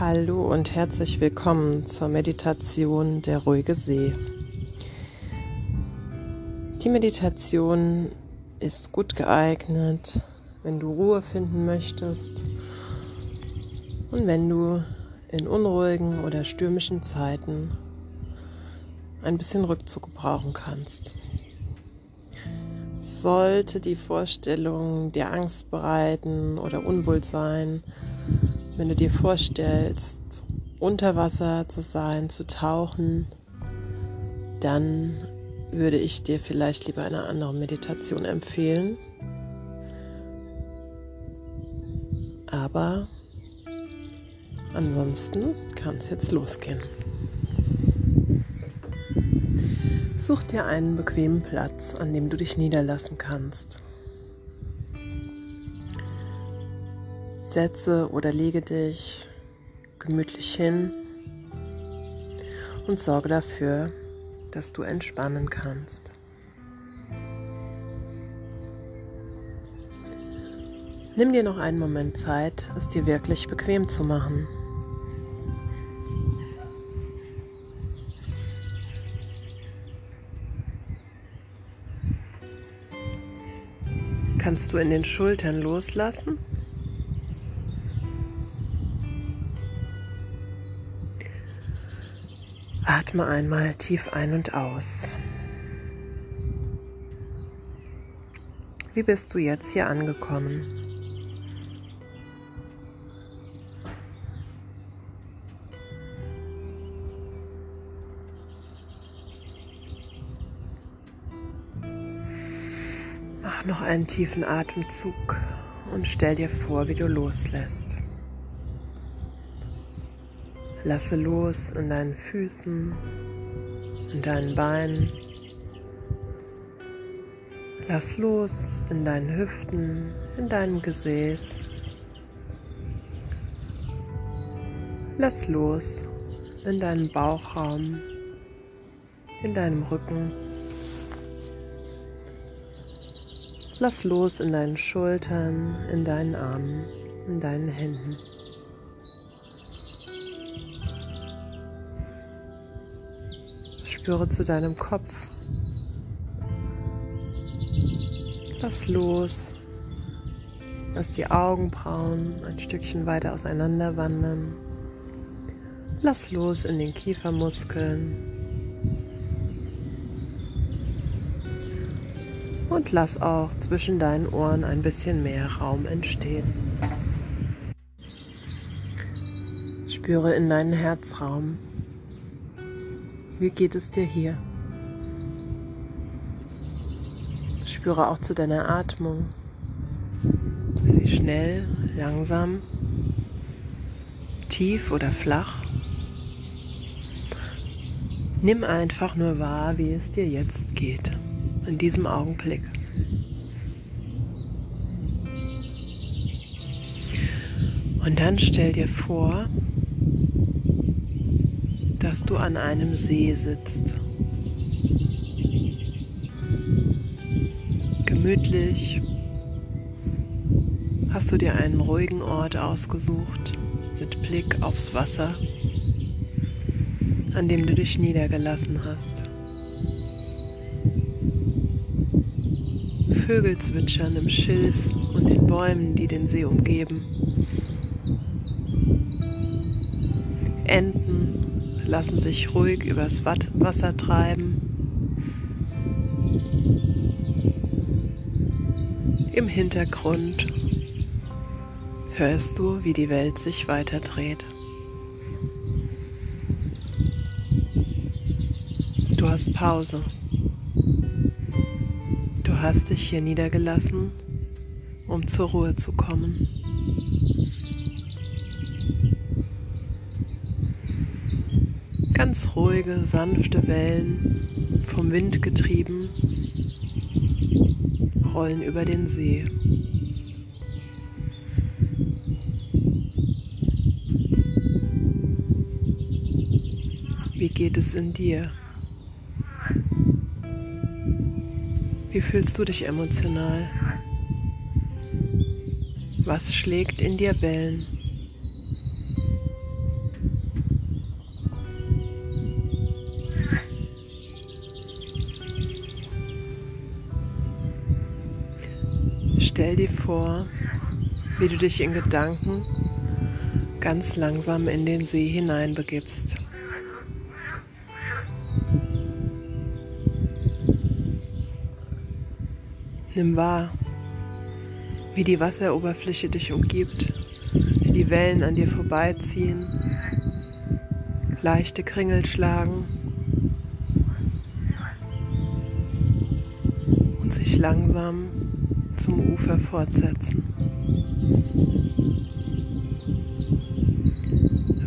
Hallo und herzlich willkommen zur Meditation Der ruhige See. Die Meditation ist gut geeignet, wenn du Ruhe finden möchtest und wenn du in unruhigen oder stürmischen Zeiten ein bisschen Rückzug brauchen kannst. Sollte die Vorstellung dir Angst bereiten oder Unwohlsein, wenn du dir vorstellst, unter Wasser zu sein, zu tauchen, dann würde ich dir vielleicht lieber eine andere Meditation empfehlen. Aber ansonsten kann es jetzt losgehen. Such dir einen bequemen Platz, an dem du dich niederlassen kannst. Setze oder lege dich gemütlich hin und sorge dafür, dass du entspannen kannst. Nimm dir noch einen Moment Zeit, es dir wirklich bequem zu machen. Kannst du in den Schultern loslassen? Atme einmal tief ein und aus. Wie bist du jetzt hier angekommen? Mach noch einen tiefen Atemzug und stell dir vor, wie du loslässt. Lasse los in deinen Füßen, in deinen Beinen. Lass los in deinen Hüften, in deinem Gesäß. Lass los in deinem Bauchraum, in deinem Rücken. Lass los in deinen Schultern, in deinen Armen, in deinen Händen. Spüre zu deinem Kopf. Lass los. Lass die Augenbrauen ein Stückchen weiter auseinander wandern. Lass los in den Kiefermuskeln. Und lass auch zwischen deinen Ohren ein bisschen mehr Raum entstehen. Spüre in deinen Herzraum. Wie geht es dir hier? Spüre auch zu deiner Atmung. Ist sie schnell, langsam, tief oder flach? Nimm einfach nur wahr, wie es dir jetzt geht, in diesem Augenblick. Und dann stell dir vor, dass du an einem See sitzt. Gemütlich hast du dir einen ruhigen Ort ausgesucht mit Blick aufs Wasser, an dem du dich niedergelassen hast. Vögel zwitschern im Schilf und den Bäumen, die den See umgeben. Enten lassen sich ruhig übers Wasser treiben. Im Hintergrund hörst du, wie die Welt sich weiter dreht. Du hast Pause. Du hast dich hier niedergelassen, um zur Ruhe zu kommen. Ganz ruhige, sanfte Wellen, vom Wind getrieben, rollen über den See. Wie geht es in dir? Wie fühlst du dich emotional? Was schlägt in dir Wellen? Stell dir vor, wie du dich in Gedanken ganz langsam in den See hineinbegibst. Nimm wahr, wie die Wasseroberfläche dich umgibt, wie die Wellen an dir vorbeiziehen, leichte Kringel schlagen und sich langsam zum Ufer fortsetzen.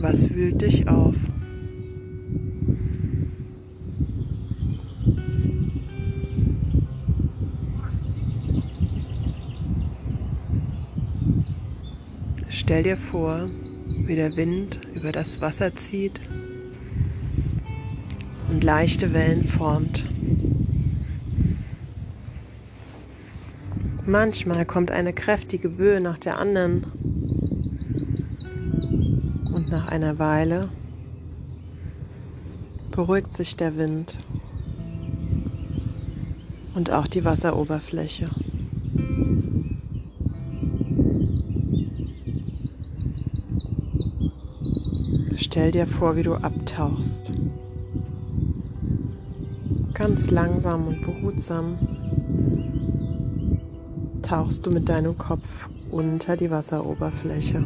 Was wühlt dich auf? Stell dir vor, wie der Wind über das Wasser zieht und leichte Wellen formt. Manchmal kommt eine kräftige Böe nach der anderen und nach einer Weile beruhigt sich der Wind und auch die Wasseroberfläche. Stell dir vor, wie du abtauchst. Ganz langsam und behutsam tauchst du mit deinem Kopf unter die Wasseroberfläche.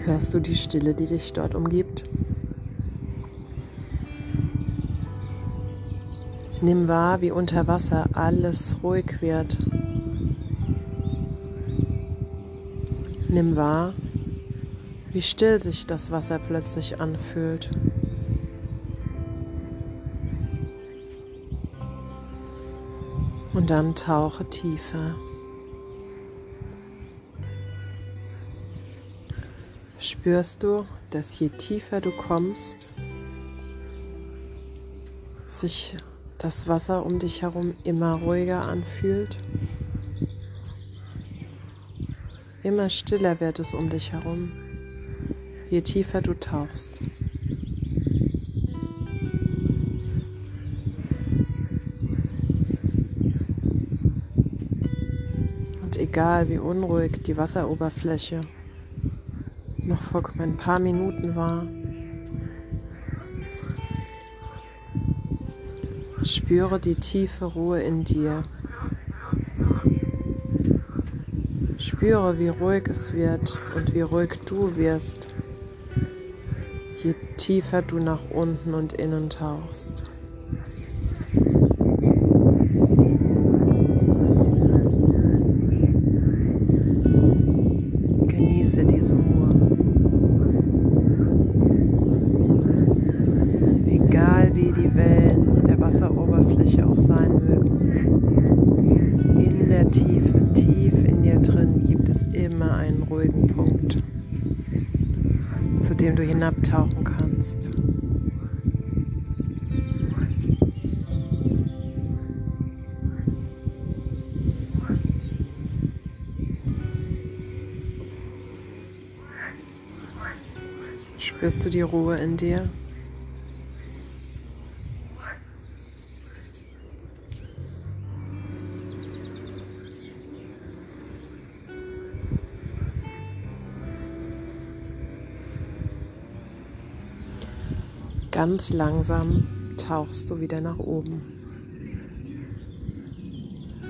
Hörst du die Stille, die dich dort umgibt? Nimm wahr, wie unter Wasser alles ruhig wird Nimm wahr, wie still sich das Wasser plötzlich anfühlt. Und dann tauche tiefer. Spürst du, dass je tiefer du kommst, sich das Wasser um dich herum immer ruhiger anfühlt? Immer stiller wird es um dich herum, je tiefer du tauchst. Egal wie unruhig die Wasseroberfläche noch vor ein paar Minuten war, spüre die tiefe Ruhe in dir. Spüre, wie ruhig es wird und wie ruhig du wirst, je tiefer du nach unten und innen tauchst. Egal wie die Wellen an der Wasseroberfläche auch sein mögen, in der Tiefe, tief in dir drin gibt es immer einen ruhigen Punkt, zu dem du hinabtauchen kannst. Spürst du die Ruhe in dir? Ganz langsam tauchst du wieder nach oben.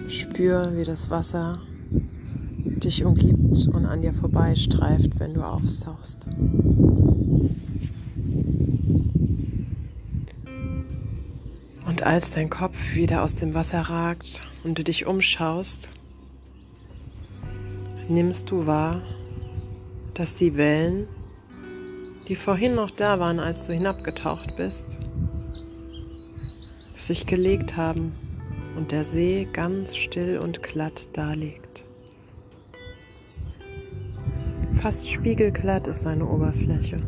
Spür, wie das Wasser dich umgibt und an dir vorbeistreift, wenn du auftauchst. Und als dein Kopf wieder aus dem Wasser ragt und du dich umschaust, nimmst du wahr, dass die Wellen die vorhin noch da waren, als du hinabgetaucht bist, sich gelegt haben und der See ganz still und glatt daliegt. Fast spiegelglatt ist seine Oberfläche.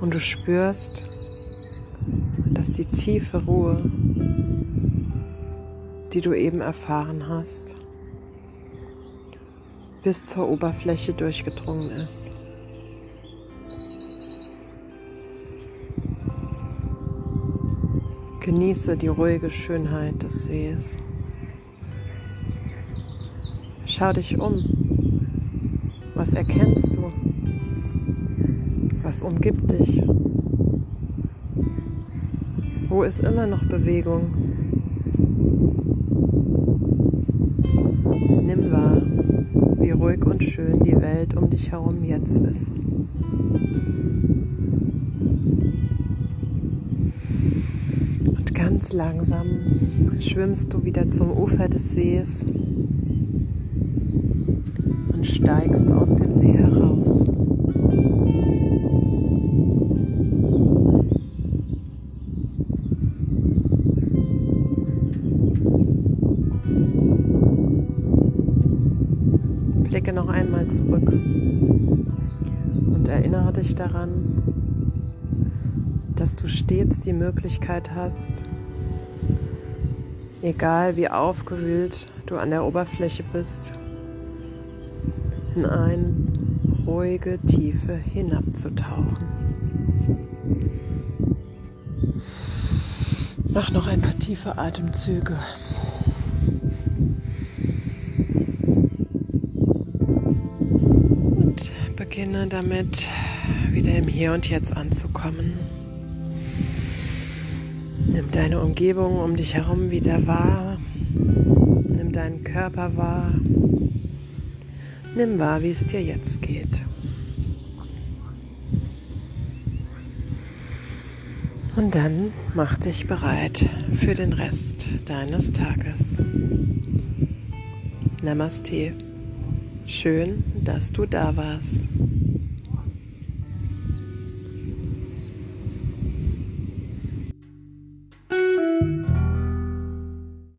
Und du spürst, dass die tiefe Ruhe, die du eben erfahren hast, bis zur Oberfläche durchgedrungen ist. Genieße die ruhige Schönheit des Sees. Schau dich um. Was erkennst du? Was umgibt dich? Wo ist immer noch Bewegung? Nimm wahr, ruhig und schön die Welt um dich herum jetzt ist. Und ganz langsam schwimmst du wieder zum Ufer des Sees und steigst aus dem See heraus. Erinnere dich daran, dass du stets die Möglichkeit hast, egal wie aufgewühlt du an der Oberfläche bist, in eine ruhige Tiefe hinabzutauchen. Mach noch ein paar tiefe Atemzüge. Beginne damit, wieder im Hier und Jetzt anzukommen. Nimm deine Umgebung um dich herum wieder wahr. Nimm deinen Körper wahr. Nimm wahr, wie es dir jetzt geht. Und dann mach dich bereit für den Rest deines Tages. Namaste. Schön, dass du da warst.